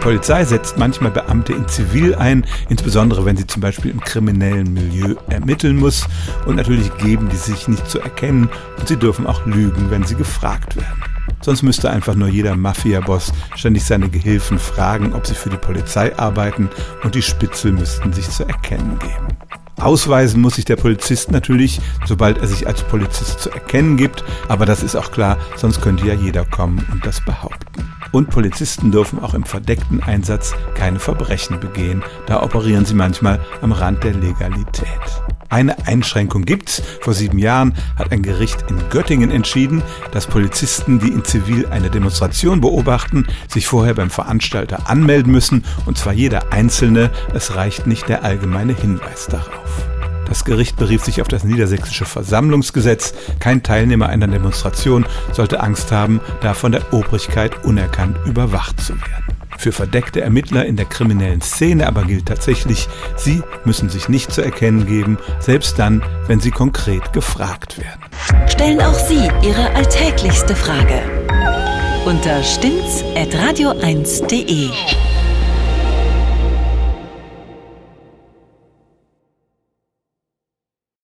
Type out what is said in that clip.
Polizei setzt manchmal Beamte in Zivil ein, insbesondere wenn sie zum Beispiel im kriminellen Milieu ermitteln muss. Und natürlich geben die sich nicht zu erkennen und sie dürfen auch lügen, wenn sie gefragt werden. Sonst müsste einfach nur jeder Mafia-Boss ständig seine Gehilfen fragen, ob sie für die Polizei arbeiten und die Spitzel müssten sich zu erkennen geben. Ausweisen muss sich der Polizist natürlich, sobald er sich als Polizist zu erkennen gibt, aber das ist auch klar, sonst könnte ja jeder kommen und das behaupten. Und Polizisten dürfen auch im verdeckten Einsatz keine Verbrechen begehen, da operieren sie manchmal am Rand der Legalität. Eine Einschränkung gibt's. Vor sieben Jahren hat ein Gericht in Göttingen entschieden, dass Polizisten, die in Zivil eine Demonstration beobachten, sich vorher beim Veranstalter anmelden müssen, und zwar jeder Einzelne. Es reicht nicht der allgemeine Hinweis darauf. Das Gericht berief sich auf das niedersächsische Versammlungsgesetz. Kein Teilnehmer einer Demonstration sollte Angst haben, da von der Obrigkeit unerkannt überwacht zu werden. Für verdeckte Ermittler in der kriminellen Szene aber gilt tatsächlich, sie müssen sich nicht zu erkennen geben, selbst dann, wenn sie konkret gefragt werden. Stellen auch Sie Ihre alltäglichste Frage unter stimmtz.radio1.de.